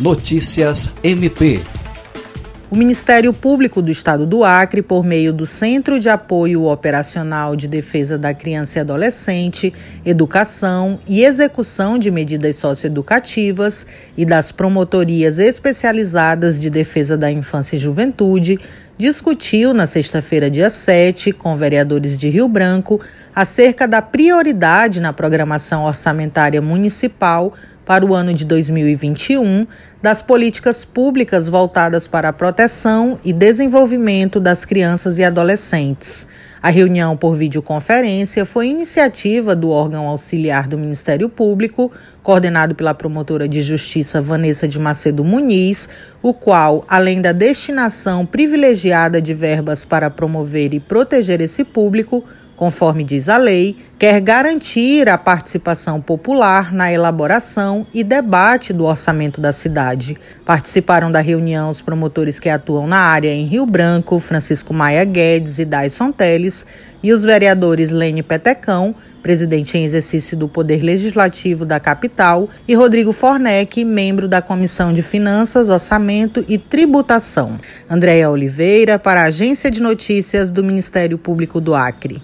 Notícias MP. O Ministério Público do Estado do Acre, por meio do Centro de Apoio Operacional de Defesa da Criança e Adolescente, Educação e Execução de Medidas Socioeducativas e das Promotorias Especializadas de Defesa da Infância e Juventude, discutiu na sexta-feira, dia 7, com vereadores de Rio Branco, acerca da prioridade na programação orçamentária municipal para o ano de 2021 das políticas públicas voltadas para a proteção e desenvolvimento das crianças e adolescentes. A reunião por videoconferência foi iniciativa do órgão auxiliar do Ministério Público, coordenado pela promotora de justiça Vanessa de Macedo Muniz, o qual, além da destinação privilegiada de verbas para promover e proteger esse público, conforme diz a lei, quer garantir a participação popular na elaboração e debate do orçamento da cidade. Participaram da reunião os promotores que atuam na área em Rio Branco, Francisco Maia Guedes e Dyson Teles, e os vereadores Lene Petecão, presidente em exercício do Poder Legislativo da capital, e Rodrigo Fornec, membro da Comissão de Finanças, Orçamento e Tributação. Andréia Oliveira, para a Agência de Notícias do Ministério Público do Acre.